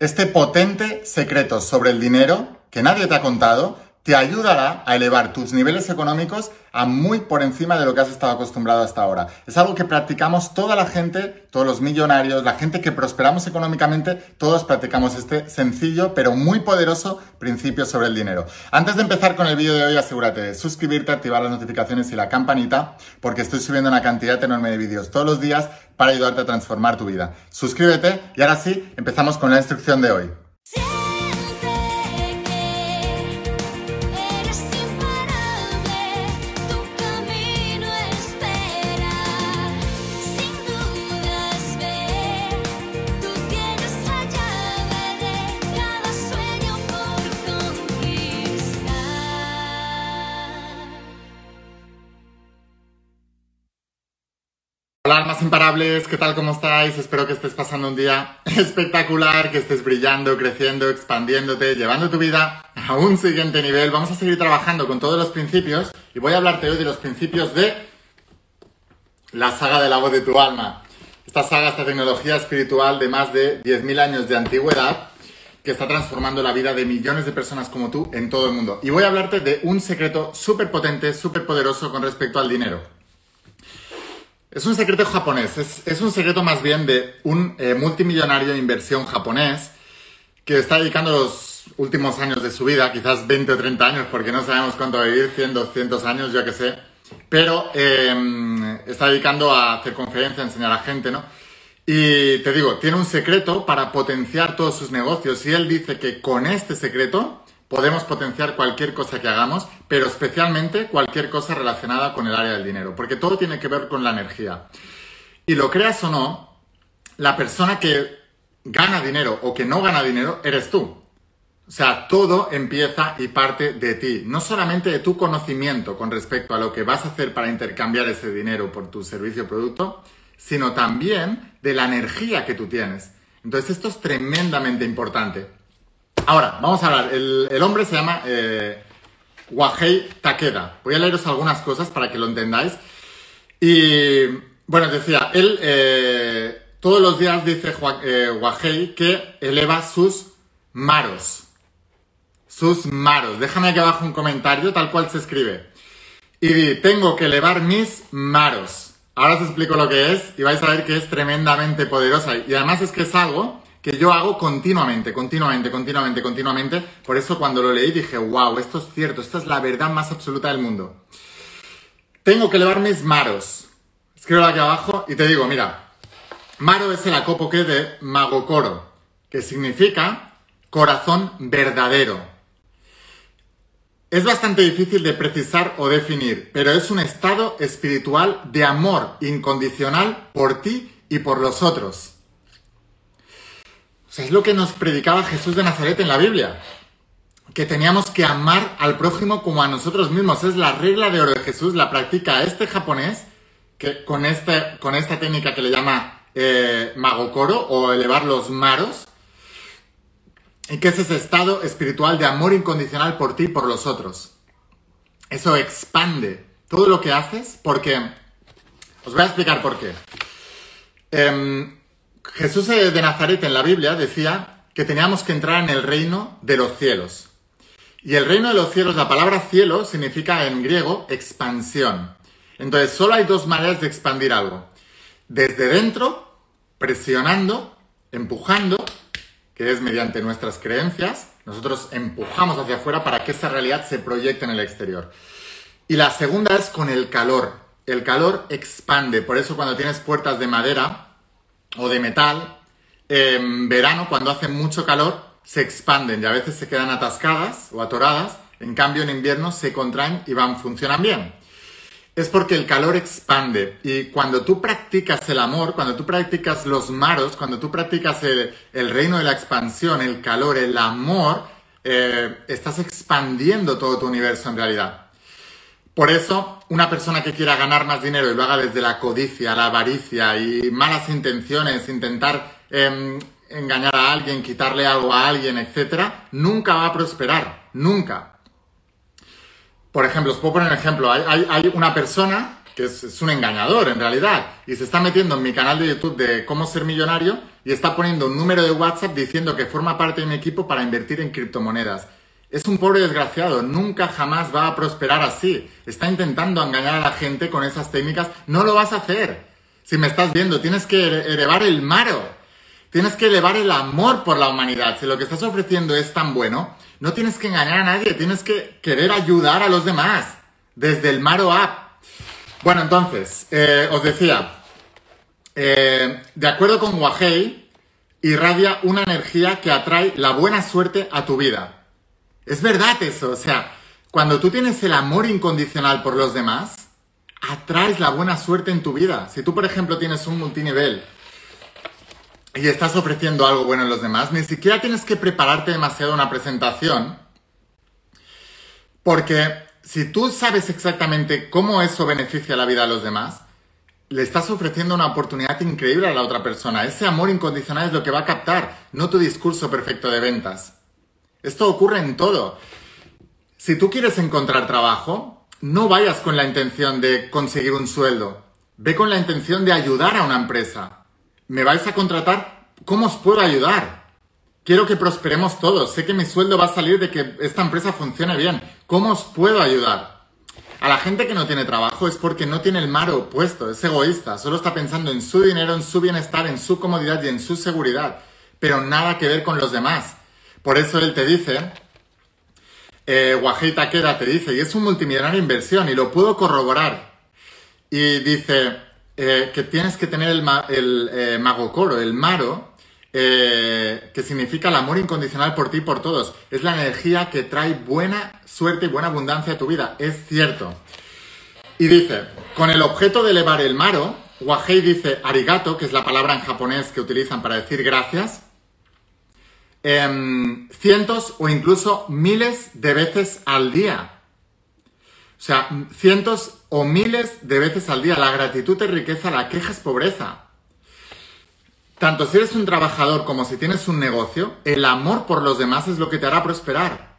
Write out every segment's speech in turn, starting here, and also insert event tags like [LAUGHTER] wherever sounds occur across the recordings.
Este potente secreto sobre el dinero que nadie te ha contado te ayudará a elevar tus niveles económicos a muy por encima de lo que has estado acostumbrado hasta ahora. Es algo que practicamos toda la gente, todos los millonarios, la gente que prosperamos económicamente, todos practicamos este sencillo pero muy poderoso principio sobre el dinero. Antes de empezar con el vídeo de hoy, asegúrate de suscribirte, activar las notificaciones y la campanita, porque estoy subiendo una cantidad enorme de vídeos todos los días para ayudarte a transformar tu vida. Suscríbete y ahora sí, empezamos con la instrucción de hoy. Hola, más imparables, ¿qué tal? ¿Cómo estáis? Espero que estés pasando un día [LAUGHS] espectacular, que estés brillando, creciendo, expandiéndote, llevando tu vida a un siguiente nivel. Vamos a seguir trabajando con todos los principios y voy a hablarte hoy de los principios de la saga de la voz de tu alma. Esta saga, esta tecnología espiritual de más de 10.000 años de antigüedad que está transformando la vida de millones de personas como tú en todo el mundo. Y voy a hablarte de un secreto súper potente, súper poderoso con respecto al dinero. Es un secreto japonés, es, un secreto más bien de un eh, multimillonario de inversión japonés que está dedicando los últimos años de su vida, quizás 20 o 30 años, porque no sabemos cuánto va a vivir, 100, 200 años, yo que sé, pero em, está dedicando a hacer conferencias, enseñar a gente, ¿no? Y te digo, tiene un secreto para potenciar todos sus negocios y él dice que con este secreto podemos potenciar cualquier cosa que hagamos, pero especialmente cualquier cosa relacionada con el área del dinero, porque todo tiene que ver con la energía. Y lo creas o no, la persona que gana dinero o que no gana dinero eres tú. O sea, todo empieza y parte de ti, no solamente de tu conocimiento con respecto a lo que vas a hacer para intercambiar ese dinero por tu servicio o producto, sino también de la energía que tú tienes. Entonces esto es tremendamente importante. Ahora, vamos a hablar. El, hombre se llama eh, Wahei Takeda. Voy a leeros algunas cosas para que lo entendáis. Y bueno, decía, él eh, todos los días dice eh, Wahei que eleva sus maros. Sus maros. Déjame aquí abajo un comentario tal cual se escribe. Y tengo que elevar mis maros. Ahora os explico lo que es y vais a ver que es tremendamente poderosa. Y además es que es algo que yo hago continuamente, continuamente, continuamente, continuamente. Por eso cuando lo leí dije, wow, esto es cierto, esta es la verdad más absoluta del mundo. Tengo que elevar mis maros. Escribo aquí abajo y te digo, mira, maro es el acopoque de Magokoro, que significa corazón verdadero. Es bastante difícil de precisar o definir, pero es un estado espiritual de amor incondicional por ti y por los otros. O sea, es lo que nos predicaba Jesús de Nazaret en la Biblia. Que teníamos que amar al prójimo como a nosotros mismos. Es la regla de oro de Jesús, la practica este japonés que con, este, con esta técnica que le llama eh, magokoro o elevar los maros. Y que es ese estado espiritual de amor incondicional por ti y por los otros. Eso expande todo lo que haces porque... Os voy a explicar por qué. Em, Jesús de Nazaret en la Biblia decía que teníamos que entrar en el reino de los cielos. Y el reino de los cielos, la palabra cielo significa en griego expansión. Entonces, solo hay dos maneras de expandir algo. Desde dentro, presionando, empujando, que es mediante nuestras creencias, nosotros empujamos hacia afuera para que esa realidad se proyecte en el exterior. Y la segunda es con el calor. El calor expande, por eso cuando tienes puertas de madera, o de metal, en verano, cuando hace mucho calor, se expanden y a veces se quedan atascadas o atoradas. En cambio, en invierno se contraen y van, funcionan bien. Es porque el calor expande y cuando tú practicas el amor, cuando tú practicas los maros, cuando tú practicas el, reino de la expansión, el calor, el amor, eh, estás expandiendo todo tu universo en realidad. Por eso, una persona que quiera ganar más dinero y lo haga desde la codicia, la avaricia y malas intenciones, intentar em, engañar a alguien, quitarle algo a alguien, etc., nunca va a prosperar. Nunca. Por ejemplo, os puedo poner un ejemplo. Hay, una persona que es, es, un engañador en realidad, y se está metiendo en mi canal de YouTube de cómo ser millonario y está poniendo un número de WhatsApp diciendo que forma parte de mi equipo para invertir en criptomonedas. Es un pobre desgraciado, nunca jamás va a prosperar así. Está intentando engañar a la gente con esas técnicas, no lo vas a hacer. Si me estás viendo, tienes que elevar el maro. Tienes que elevar el amor por la humanidad. Si lo que estás ofreciendo es tan bueno, no tienes que engañar a nadie, tienes que querer ayudar a los demás. Desde el Maro App. Bueno, entonces, eh, os decía, eh, de acuerdo con Wahei, irradia una energía que atrae la buena suerte a tu vida. Es verdad eso, o sea, cuando tú tienes el amor incondicional por los demás, atraes la buena suerte en tu vida. Si tú, por ejemplo, tienes un multinivel y estás ofreciendo algo bueno en los demás, ni siquiera tienes que prepararte demasiado una presentación, porque si tú sabes exactamente cómo eso beneficia la vida a los demás, le estás ofreciendo una oportunidad increíble a la otra persona. Ese amor incondicional es lo que va a captar, no tu discurso perfecto de ventas. Esto ocurre en todo. Si tú quieres encontrar trabajo, no vayas con la intención de conseguir un sueldo. Ve con la intención de ayudar a una empresa. ¿Me vais a contratar? ¿Cómo os puedo ayudar? Quiero que prosperemos todos. Sé que mi sueldo va a salir de que esta empresa funcione bien. ¿Cómo os puedo ayudar? A la gente que no tiene trabajo es porque no tiene el mar opuesto, es egoísta, solo está pensando en su dinero, en su bienestar, en su comodidad y en su seguridad, pero nada que ver con los demás. Por eso él te dice, eh, Wahei Takeda te dice, y es un multimillonario inversión, y lo puedo corroborar. Y dice eh, que tienes que tener el, el eh, magokoro, el maro, eh, que significa el amor incondicional por ti y por todos. Es la energía que trae buena suerte y buena abundancia a tu vida. Es cierto. Y dice, con el objeto de elevar el maro, Wahei dice arigato, que es la palabra en japonés que utilizan para decir gracias, Em, cientos o incluso miles de veces al día. O sea, cientos o miles de veces al día. La gratitud es riqueza, la queja es pobreza. Tanto si eres un trabajador como si tienes un negocio, el amor por los demás es lo que te hará prosperar.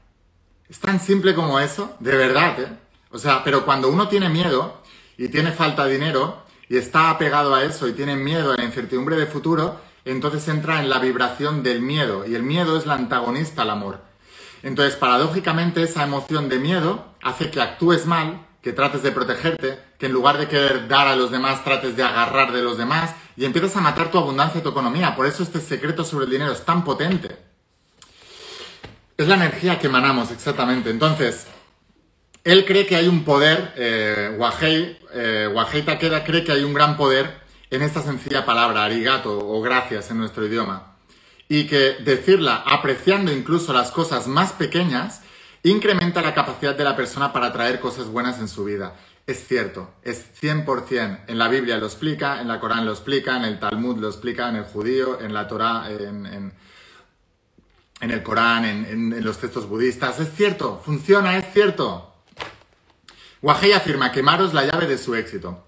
Es tan simple como eso, de verdad, ¿eh? O sea, pero cuando uno tiene miedo y tiene falta de dinero y está apegado a eso y tiene miedo a la incertidumbre de futuro, entonces entra en la vibración del miedo y el miedo es la antagonista al amor. Entonces, paradójicamente, esa emoción de miedo hace que actúes mal, que trates de protegerte, que en lugar de querer dar a los demás, trates de agarrar de los demás y empiezas a matar tu abundancia y tu economía. Por eso este secreto sobre el dinero es tan potente. Es la energía que emanamos, exactamente. Entonces, él cree que hay un poder, eh, Wahei, eh, Wahei Takeda cree que hay un gran poder en esta sencilla palabra, arigato o gracias en nuestro idioma. Y que decirla apreciando incluso las cosas más pequeñas incrementa la capacidad de la persona para traer cosas buenas en su vida. Es cierto, es 100%. En la Biblia lo explica, en la Corán lo explica, en el Talmud lo explica, en el judío, en la Torah, en, en, el Corán, en, los textos budistas. Es cierto, funciona, es cierto. Wahei afirma que Maro es la llave de su éxito.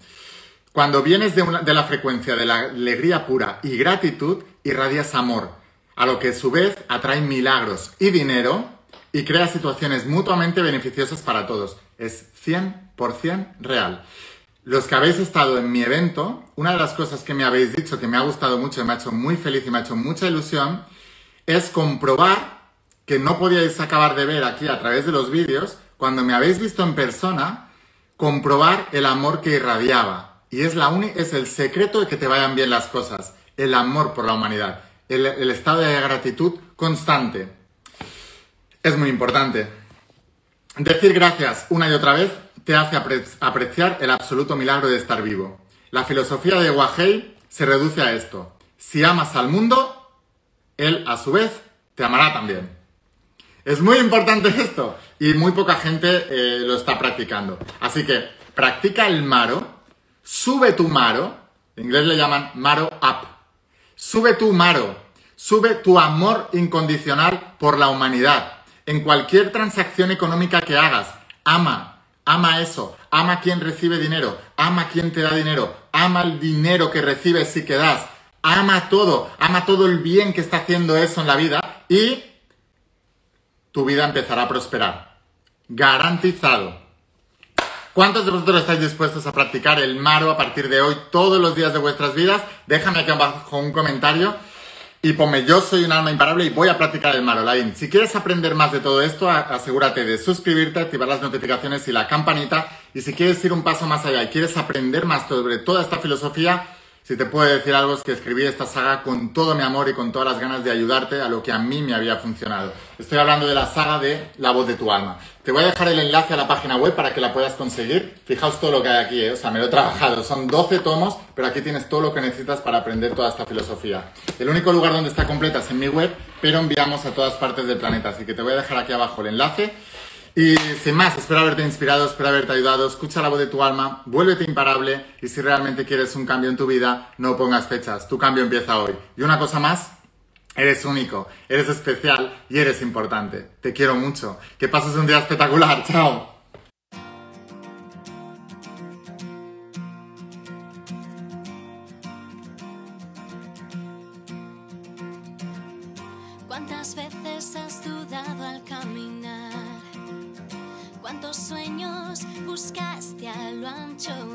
Cuando vienes de, la frecuencia de la alegría pura y gratitud, irradias amor, a lo que a su vez atrae milagros y dinero y crea situaciones mutuamente beneficiosas para todos. Es 100% real. Los que habéis estado en mi evento, una de las cosas que me habéis dicho que me ha gustado mucho y me ha hecho muy feliz y me ha hecho mucha ilusión es comprobar que no podíais acabar de ver aquí a través de los vídeos, cuando me habéis visto en persona, comprobar el amor que irradiaba. Y es, la es el secreto de que te vayan bien las cosas, el amor por la humanidad, el, estado de gratitud constante. Es muy importante. Decir gracias una y otra vez te hace apreciar el absoluto milagro de estar vivo. La filosofía de Wahei se reduce a esto. Si amas al mundo, él a su vez te amará también. Es muy importante esto y muy poca gente eh, lo está practicando. Así que practica el maro Sube tu maro, en inglés le llaman maro up. Sube tu maro, sube tu amor incondicional por la humanidad. En cualquier transacción económica que hagas, ama, ama eso, ama quien recibe dinero, ama quien te da dinero, ama el dinero que recibes y que das, ama todo, ama todo el bien que está haciendo eso en la vida y tu vida empezará a prosperar. Garantizado. ¿Cuántos de vosotros estáis dispuestos a practicar el Maro a partir de hoy todos los días de vuestras vidas? Déjame aquí abajo un comentario y ponme yo soy un alma imparable y voy a practicar el Marolain. Si quieres aprender más de todo esto, asegúrate de suscribirte, activar las notificaciones y la campanita. Y si quieres ir un paso más allá y quieres aprender más sobre toda esta filosofía, si te puedo decir algo es que escribí esta saga con todo mi amor y con todas las ganas de ayudarte a lo que a mí me había funcionado. Estoy hablando de la saga de La voz de tu alma. Te voy a dejar el enlace a la página web para que la puedas conseguir. Fijaos todo lo que hay aquí, ¿eh? o sea, me lo he trabajado. Son 12 tomos, pero aquí tienes todo lo que necesitas para aprender toda esta filosofía. El único lugar donde está completa es en mi web, pero enviamos a todas partes del planeta. Así que te voy a dejar aquí abajo el enlace y sin más, espero haberte inspirado, espero haberte ayudado. Escucha la voz de tu alma, vuélvete imparable y si realmente quieres un cambio en tu vida, no pongas fechas. Tu cambio empieza hoy. Y una cosa más, eres único, eres especial y eres importante. Te quiero mucho. Que pases un día espectacular. [LAUGHS] Chao. chồng